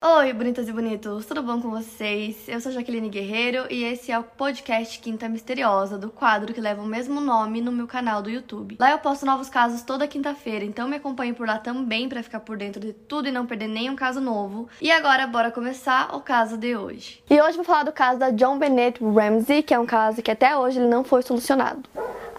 Oi, bonitas e bonitos, tudo bom com vocês? Eu sou Jaqueline Guerreiro e esse é o podcast Quinta Misteriosa, do quadro que leva o mesmo nome no meu canal do YouTube. Lá eu posto novos casos toda quinta-feira, então me acompanhe por lá também para ficar por dentro de tudo e não perder nenhum caso novo. E agora, bora começar o caso de hoje. E hoje vou falar do caso da John Bennett Ramsey, que é um caso que até hoje ele não foi solucionado.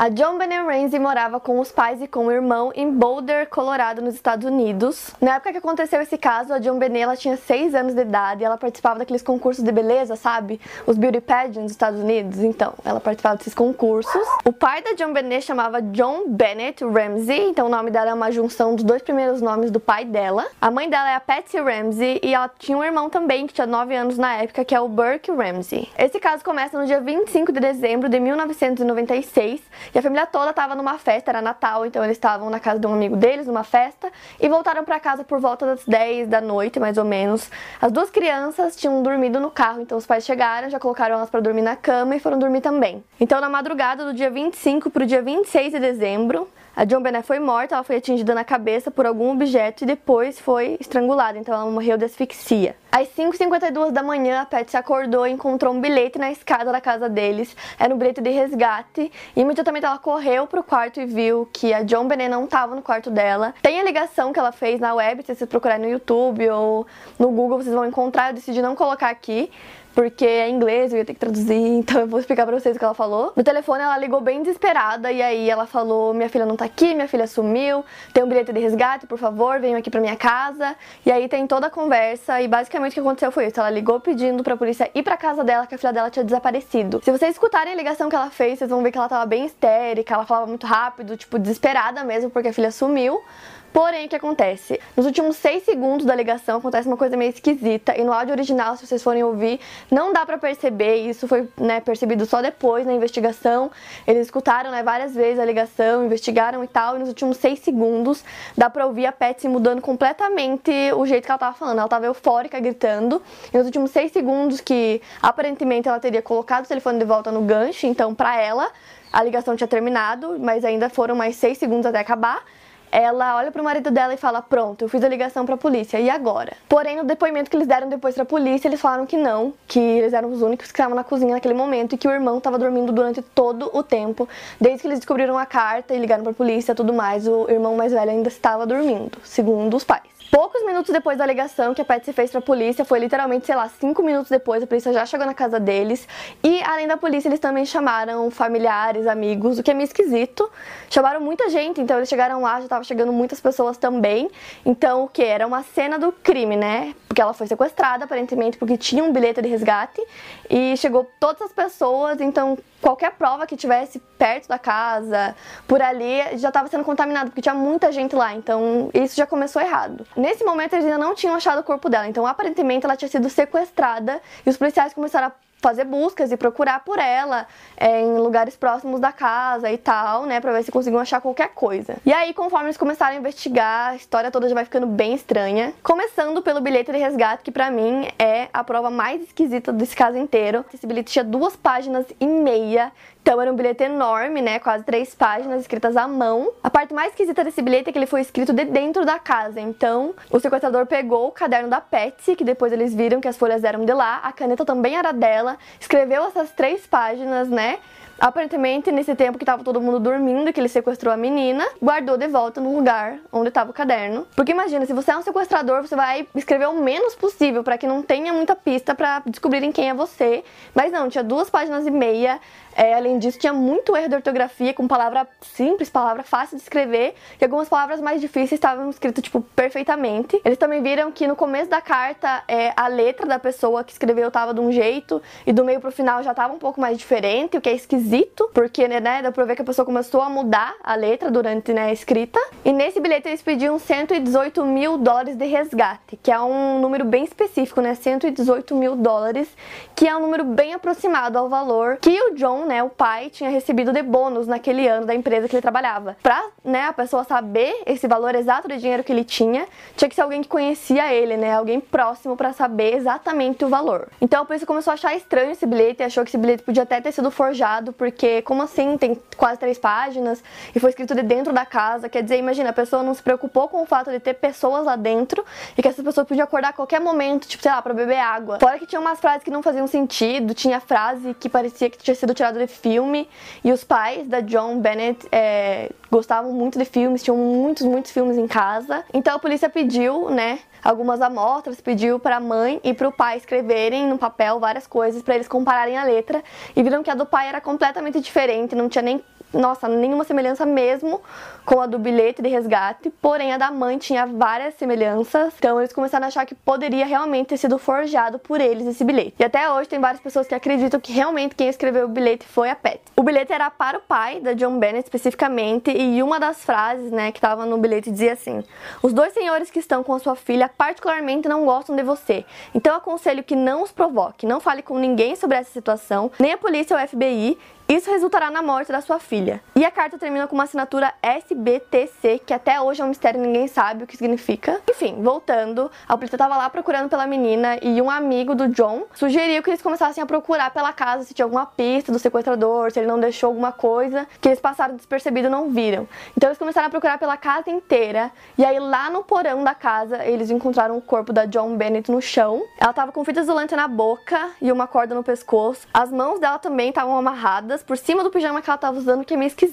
A John Bennett Ramsey morava com os pais e com o irmão em Boulder, Colorado, nos Estados Unidos. Na época que aconteceu esse caso, a John Bennett ela tinha 6 anos de idade e ela participava daqueles concursos de beleza, sabe? Os beauty pageants dos Estados Unidos. Então, ela participava desses concursos. O pai da John Bennett chamava John Bennett Ramsey, então o nome dela é uma junção dos dois primeiros nomes do pai dela. A mãe dela é a Patsy Ramsey e ela tinha um irmão também que tinha 9 anos na época, que é o Burke Ramsey. Esse caso começa no dia 25 de dezembro de 1996 e a família toda estava numa festa, era Natal, então eles estavam na casa de um amigo deles, numa festa, e voltaram para casa por volta das 10 da noite, mais ou menos. As duas crianças tinham dormido no carro, então os pais chegaram, já colocaram elas para dormir na cama e foram dormir também. Então, na madrugada do dia 25 para o dia 26 de dezembro, a John Bennett foi morta, ela foi atingida na cabeça por algum objeto e depois foi estrangulada, então ela morreu de asfixia. Às 5h52 da manhã, a Patsy acordou e encontrou um bilhete na escada da casa deles. Era um bilhete de resgate. E imediatamente ela correu pro quarto e viu que a John Bennett não estava no quarto dela. Tem a ligação que ela fez na web, se vocês procurarem no YouTube ou no Google, vocês vão encontrar. Eu decidi não colocar aqui porque é inglês, eu ia ter que traduzir, então eu vou explicar pra vocês o que ela falou. No telefone ela ligou bem desesperada e aí ela falou: Minha filha não tá aqui, minha filha sumiu, tem um bilhete de resgate, por favor, venham aqui pra minha casa. E aí tem toda a conversa e basicamente o que aconteceu foi isso: ela ligou pedindo pra polícia ir pra casa dela, que a filha dela tinha desaparecido. Se vocês escutarem a ligação que ela fez, vocês vão ver que ela tava bem histérica, ela falava muito rápido, tipo, desesperada mesmo, porque a filha sumiu. Porém, o que acontece? Nos últimos 6 segundos da ligação acontece uma coisa meio esquisita e no áudio original, se vocês forem ouvir, não dá para perceber. Isso foi né, percebido só depois na investigação. Eles escutaram né, várias vezes a ligação, investigaram e tal, e nos últimos 6 segundos dá pra ouvir a Patsy mudando completamente o jeito que ela tava falando. Ela tava eufórica, gritando. E nos últimos 6 segundos que aparentemente ela teria colocado o telefone de volta no gancho, então pra ela a ligação tinha terminado, mas ainda foram mais 6 segundos até acabar ela olha pro marido dela e fala: Pronto, eu fiz a ligação pra polícia, e agora? Porém, no depoimento que eles deram depois pra polícia, eles falaram que não, que eles eram os únicos que estavam na cozinha naquele momento e que o irmão estava dormindo durante todo o tempo. Desde que eles descobriram a carta e ligaram pra polícia e tudo mais, o irmão mais velho ainda estava dormindo, segundo os pais. Poucos minutos depois da alegação que a Patsy fez pra polícia, foi literalmente, sei lá, cinco minutos depois, a polícia já chegou na casa deles. E além da polícia, eles também chamaram familiares, amigos, o que é meio esquisito. Chamaram muita gente, então eles chegaram lá, já tava chegando muitas pessoas também. Então, o que? Era uma cena do crime, né? Porque ela foi sequestrada, aparentemente, porque tinha um bilhete de resgate. E chegou todas as pessoas, então qualquer prova que tivesse perto da casa, por ali, já estava sendo contaminado, porque tinha muita gente lá, então isso já começou errado. Nesse momento eles ainda não tinham achado o corpo dela, então aparentemente ela tinha sido sequestrada e os policiais começaram a fazer buscas e procurar por ela é, em lugares próximos da casa e tal, né, pra ver se conseguiam achar qualquer coisa. E aí, conforme eles começaram a investigar, a história toda já vai ficando bem estranha. Começando pelo bilhete de resgate, que para mim é a prova mais esquisita desse caso inteiro. Esse bilhete tinha duas páginas e meia então era um bilhete enorme, né? Quase três páginas escritas à mão. A parte mais esquisita desse bilhete é que ele foi escrito de dentro da casa. Então o sequestrador pegou o caderno da Patsy, que depois eles viram que as folhas eram de lá, a caneta também era dela, escreveu essas três páginas, né? Aparentemente, nesse tempo que tava todo mundo dormindo, que ele sequestrou a menina, guardou de volta no lugar onde tava o caderno. Porque imagina, se você é um sequestrador, você vai escrever o menos possível para que não tenha muita pista para descobrirem quem é você. Mas não, tinha duas páginas e meia. É, além disso, tinha muito erro de ortografia, com palavra simples, palavra fácil de escrever, e algumas palavras mais difíceis estavam escritas, tipo, perfeitamente. Eles também viram que no começo da carta, é, a letra da pessoa que escreveu tava de um jeito, e do meio pro final já tava um pouco mais diferente, o que é esquisito esquisito, porque, né, dá pra ver que a pessoa começou a mudar a letra durante, né, a escrita. E nesse bilhete eles pediam 118 mil dólares de resgate, que é um número bem específico, né, 118 mil dólares, que é um número bem aproximado ao valor que o John, né, o pai, tinha recebido de bônus naquele ano da empresa que ele trabalhava. Pra, né, a pessoa saber esse valor exato de dinheiro que ele tinha, tinha que ser alguém que conhecia ele, né, alguém próximo para saber exatamente o valor. Então a polícia começou a achar estranho esse bilhete e achou que esse bilhete podia até ter sido forjado porque como assim? Tem quase três páginas e foi escrito de dentro da casa. Quer dizer, imagina, a pessoa não se preocupou com o fato de ter pessoas lá dentro e que essas pessoas podiam acordar a qualquer momento, tipo, sei lá, pra beber água. Fora que tinha umas frases que não faziam sentido, tinha frase que parecia que tinha sido tirada de filme e os pais da John Bennett é, gostavam muito de filmes, tinham muitos, muitos filmes em casa. Então a polícia pediu, né, algumas amostras, pediu para a mãe e para o pai escreverem no papel várias coisas para eles compararem a letra e viram que a do pai era completamente diferente, não tinha nem nossa, nenhuma semelhança mesmo com a do bilhete de resgate, porém a da mãe tinha várias semelhanças, então eles começaram a achar que poderia realmente ter sido forjado por eles esse bilhete. E até hoje tem várias pessoas que acreditam que realmente quem escreveu o bilhete foi a Pat. O bilhete era para o pai da John Bennett especificamente, e uma das frases, né, que estava no bilhete dizia assim: Os dois senhores que estão com a sua filha particularmente não gostam de você, então aconselho que não os provoque, não fale com ninguém sobre essa situação, nem a polícia ou FBI, isso resultará na morte da sua filha. E a carta termina com uma assinatura SBTC, que até hoje é um mistério, ninguém sabe o que significa. Enfim, voltando, a polícia estava lá procurando pela menina e um amigo do John sugeriu que eles começassem a procurar pela casa se tinha alguma pista do sequestrador, se ele não deixou alguma coisa que eles passaram despercebido e não viram. Então eles começaram a procurar pela casa inteira e aí lá no porão da casa eles encontraram o corpo da John Bennett no chão. Ela estava com fita isolante na boca e uma corda no pescoço. As mãos dela também estavam amarradas por cima do pijama que ela tava usando, que é meio esquisito,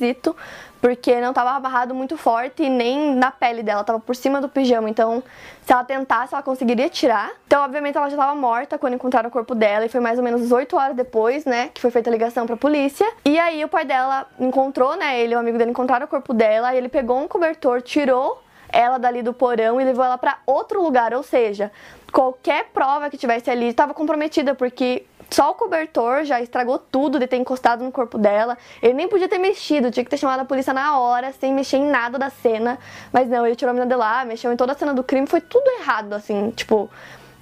porque não tava amarrado muito forte e nem na pele dela, tava por cima do pijama. Então, se ela tentasse, ela conseguiria tirar. Então, obviamente, ela já tava morta quando encontraram o corpo dela e foi mais ou menos 8 horas depois, né, que foi feita a ligação pra polícia. E aí o pai dela encontrou, né, ele o amigo dele encontraram o corpo dela e ele pegou um cobertor, tirou ela dali do porão e levou ela para outro lugar, ou seja, qualquer prova que tivesse ali estava comprometida porque só o cobertor já estragou tudo de ter encostado no corpo dela. Ele nem podia ter mexido, tinha que ter chamado a polícia na hora, sem mexer em nada da cena. Mas não, ele tirou a menina de lá, mexeu em toda a cena do crime, foi tudo errado, assim, tipo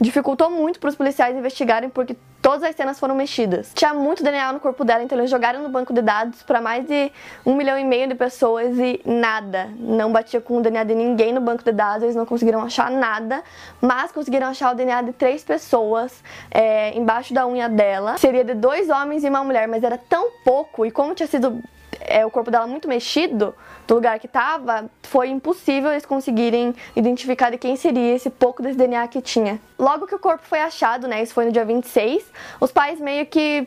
dificultou muito para os policiais investigarem porque todas as cenas foram mexidas. Tinha muito DNA no corpo dela, então eles jogaram no banco de dados para mais de um milhão e meio de pessoas e nada. Não batia com o DNA de ninguém no banco de dados, eles não conseguiram achar nada, mas conseguiram achar o DNA de três pessoas é, embaixo da unha dela. Seria de dois homens e uma mulher, mas era tão pouco e como tinha sido é, o corpo dela muito mexido do lugar que estava, foi impossível eles conseguirem identificar de quem seria esse pouco desse DNA que tinha. Logo que o corpo foi achado, né, isso foi no dia 26, os pais meio que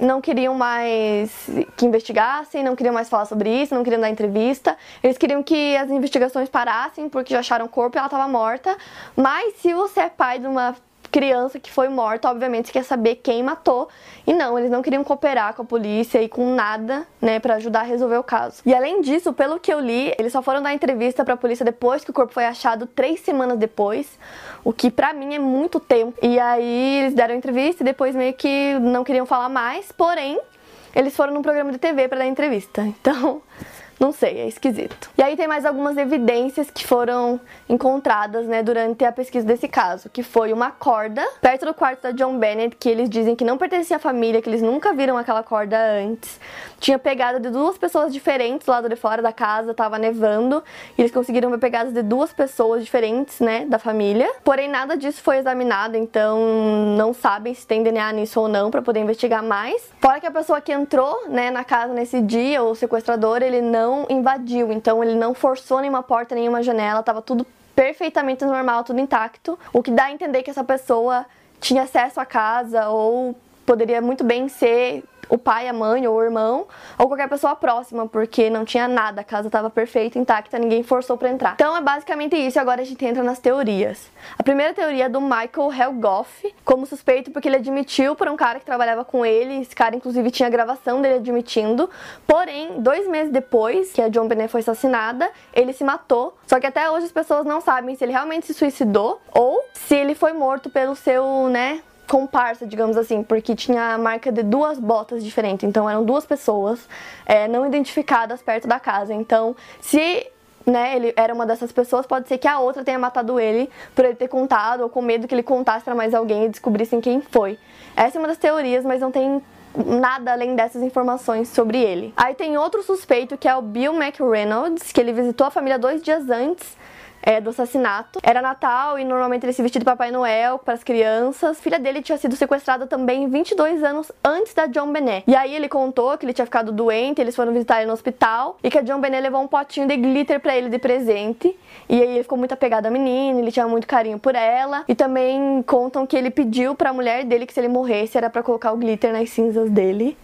não queriam mais que investigassem, não queriam mais falar sobre isso, não queriam dar entrevista. Eles queriam que as investigações parassem porque já acharam o corpo e ela estava morta. Mas se você é pai de uma criança que foi morta, obviamente, quer saber quem matou. E não, eles não queriam cooperar com a polícia e com nada, né, para ajudar a resolver o caso. E além disso, pelo que eu li, eles só foram dar entrevista para a polícia depois que o corpo foi achado, três semanas depois, o que para mim é muito tempo. E aí eles deram entrevista e depois meio que não queriam falar mais, porém, eles foram num programa de TV para dar entrevista. Então, não sei, é esquisito. E aí tem mais algumas evidências que foram encontradas, né, durante a pesquisa desse caso, que foi uma corda perto do quarto da John Bennett, que eles dizem que não pertencia à família, que eles nunca viram aquela corda antes. Tinha pegada de duas pessoas diferentes lá de fora da casa, tava nevando, e eles conseguiram ver pegadas de duas pessoas diferentes, né, da família. Porém, nada disso foi examinado, então não sabem se tem DNA nisso ou não para poder investigar mais. Fora que a pessoa que entrou, né, na casa nesse dia, o sequestrador, ele não não invadiu, então ele não forçou nenhuma porta, nenhuma janela, tava tudo perfeitamente normal, tudo intacto. O que dá a entender que essa pessoa tinha acesso à casa ou poderia muito bem ser o pai, a mãe ou o irmão, ou qualquer pessoa próxima, porque não tinha nada, a casa estava perfeita, intacta, ninguém forçou para entrar. Então é basicamente isso, agora a gente entra nas teorias. A primeira teoria é do Michael Helgoff, como suspeito porque ele admitiu para um cara que trabalhava com ele, esse cara inclusive tinha gravação dele admitindo, porém, dois meses depois que a John Bennett foi assassinada, ele se matou, só que até hoje as pessoas não sabem se ele realmente se suicidou ou se ele foi morto pelo seu, né, comparsa, digamos assim, porque tinha a marca de duas botas diferentes, então eram duas pessoas é, não identificadas perto da casa. Então, se né, ele era uma dessas pessoas, pode ser que a outra tenha matado ele por ele ter contado ou com medo que ele contasse para mais alguém e descobrissem quem foi. Essa é uma das teorias, mas não tem nada além dessas informações sobre ele. Aí tem outro suspeito que é o Bill McReynolds, que ele visitou a família dois dias antes é, do assassinato. Era Natal e normalmente ele se vestia de Papai Noel para as crianças. A filha dele tinha sido sequestrada também 22 anos antes da John Benet. E aí ele contou que ele tinha ficado doente, eles foram visitar ele no hospital e que a John Benet levou um potinho de glitter para ele de presente. E aí ele ficou muito apegado à menina, ele tinha muito carinho por ela. E também contam que ele pediu para a mulher dele que se ele morresse era para colocar o glitter nas cinzas dele.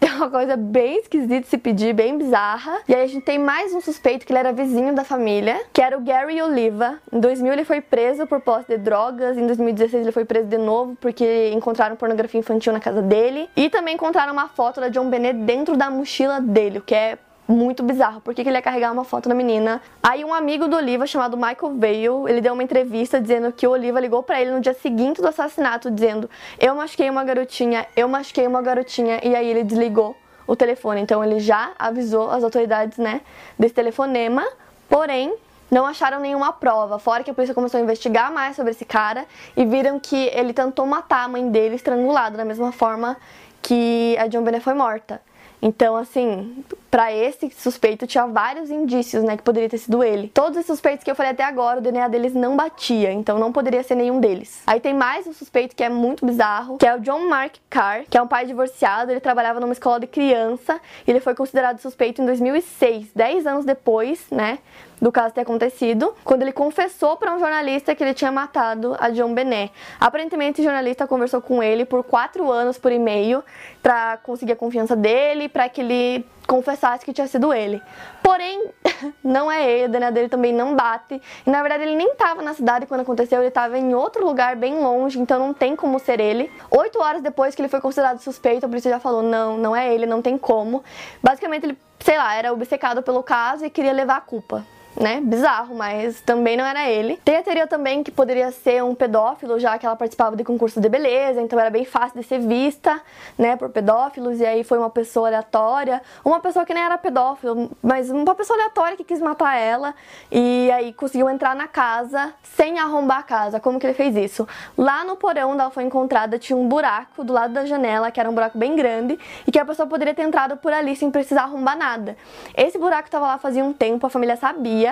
É uma coisa bem esquisita de se pedir, bem bizarra. E aí a gente tem mais um suspeito que ele era vizinho da família, que era o Gary Oliva. Em 2000 ele foi preso por posse de drogas, em 2016 ele foi preso de novo porque encontraram pornografia infantil na casa dele. E também encontraram uma foto da John Bennett dentro da mochila dele, o que é muito bizarro. Por que, ele ia carregar uma foto da menina? Aí um amigo do Oliva, chamado Michael Vale, ele deu uma entrevista dizendo que o Oliva ligou para ele no dia seguinte do assassinato, dizendo: Eu machuquei uma garotinha, eu machuquei uma garotinha, e aí ele desligou o telefone. Então ele já avisou as autoridades, né, desse telefonema, porém não acharam nenhuma prova, fora que a polícia começou a investigar mais sobre esse cara e viram que ele tentou matar a mãe dele estrangulado, da mesma forma que a John Bennett foi morta. Então, assim, para esse suspeito tinha vários indícios, né, que poderia ter sido ele. Todos os suspeitos que eu falei até agora, o DNA deles não batia, então não poderia ser nenhum deles. Aí tem mais um suspeito que é muito bizarro, que é o John Mark Carr, que é um pai divorciado, ele trabalhava numa escola de criança, e ele foi considerado suspeito em 2006, 10 anos depois, né, do caso ter acontecido, quando ele confessou para um jornalista que ele tinha matado a John Benet. Aparentemente, o jornalista conversou com ele por quatro anos por e-mail para conseguir a confiança dele, para que ele confessasse que tinha sido ele. Porém, não é ele, o DNA dele também não bate. E na verdade ele nem estava na cidade quando aconteceu, ele estava em outro lugar bem longe, então não tem como ser ele. Oito horas depois que ele foi considerado suspeito, a polícia já falou: não, não é ele, não tem como. Basicamente ele, sei lá, era obcecado pelo caso e queria levar a culpa né? Bizarro, mas também não era ele. Tem a teoria também que poderia ser um pedófilo, já que ela participava de concurso de beleza, então era bem fácil de ser vista, né, por pedófilos, e aí foi uma pessoa aleatória, uma pessoa que nem era pedófilo, mas uma pessoa aleatória que quis matar ela, e aí conseguiu entrar na casa sem arrombar a casa. Como que ele fez isso? Lá no porão onde ela foi encontrada tinha um buraco do lado da janela, que era um buraco bem grande, e que a pessoa poderia ter entrado por ali sem precisar arrombar nada. Esse buraco estava lá fazia um tempo, a família sabia,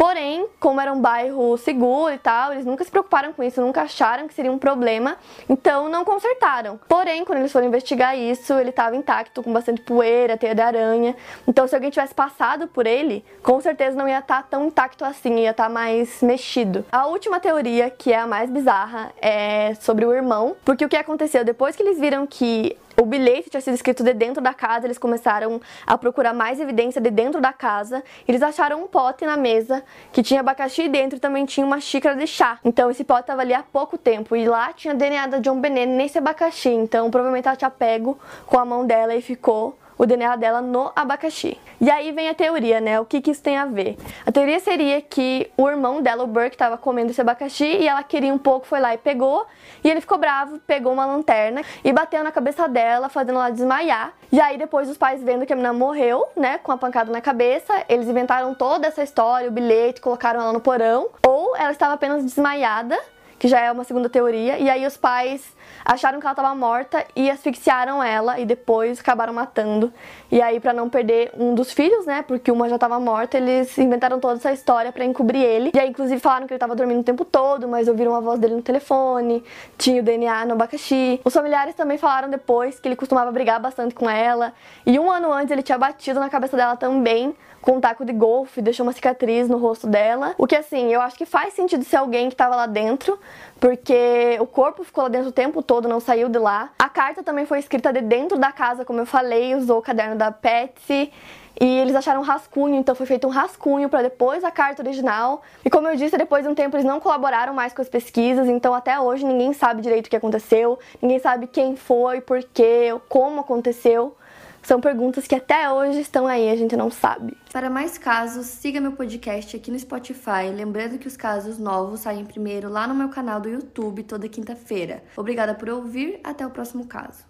Porém, como era um bairro seguro e tal, eles nunca se preocuparam com isso, nunca acharam que seria um problema, então não consertaram. Porém, quando eles foram investigar isso, ele estava intacto, com bastante poeira, teia de aranha. Então, se alguém tivesse passado por ele, com certeza não ia estar tá tão intacto assim, ia estar tá mais mexido. A última teoria, que é a mais bizarra, é sobre o irmão, porque o que aconteceu depois que eles viram que o bilhete tinha sido escrito de dentro da casa, eles começaram a procurar mais evidência de dentro da casa. Eles acharam um pote na mesa que tinha abacaxi dentro e também tinha uma xícara de chá. Então esse pote estava ali há pouco tempo e lá tinha DNA da John Benet nesse abacaxi. Então provavelmente ela tinha pego com a mão dela e ficou o DNA dela no abacaxi. E aí vem a teoria, né? O que, que isso tem a ver? A teoria seria que o irmão dela, o Burke, estava comendo esse abacaxi e ela queria um pouco, foi lá e pegou. E ele ficou bravo, pegou uma lanterna e bateu na cabeça dela, fazendo ela desmaiar. E aí depois os pais vendo que a menina morreu, né, com a pancada na cabeça, eles inventaram toda essa história, o bilhete, colocaram ela no porão. Ou ela estava apenas desmaiada que já é uma segunda teoria. E aí os pais acharam que ela estava morta e asfixiaram ela e depois acabaram matando. E aí para não perder um dos filhos, né, porque uma já estava morta, eles inventaram toda essa história para encobrir ele. E aí inclusive falaram que ele estava dormindo o tempo todo, mas ouviram a voz dele no telefone, tinha o DNA no abacaxi. Os familiares também falaram depois que ele costumava brigar bastante com ela. E um ano antes ele tinha batido na cabeça dela também com um taco de golfe, deixou uma cicatriz no rosto dela. O que assim, eu acho que faz sentido ser alguém que estava lá dentro, porque o corpo ficou lá dentro o tempo todo, não saiu de lá. A carta também foi escrita de dentro da casa, como eu falei, usou o caderno da Patsy. E eles acharam um rascunho, então foi feito um rascunho para depois a carta original. E como eu disse, depois de um tempo eles não colaboraram mais com as pesquisas, então até hoje ninguém sabe direito o que aconteceu, ninguém sabe quem foi, por quê, como aconteceu. São perguntas que até hoje estão aí, a gente não sabe. Para mais casos, siga meu podcast aqui no Spotify. Lembrando que os casos novos saem primeiro lá no meu canal do YouTube toda quinta-feira. Obrigada por ouvir, até o próximo caso.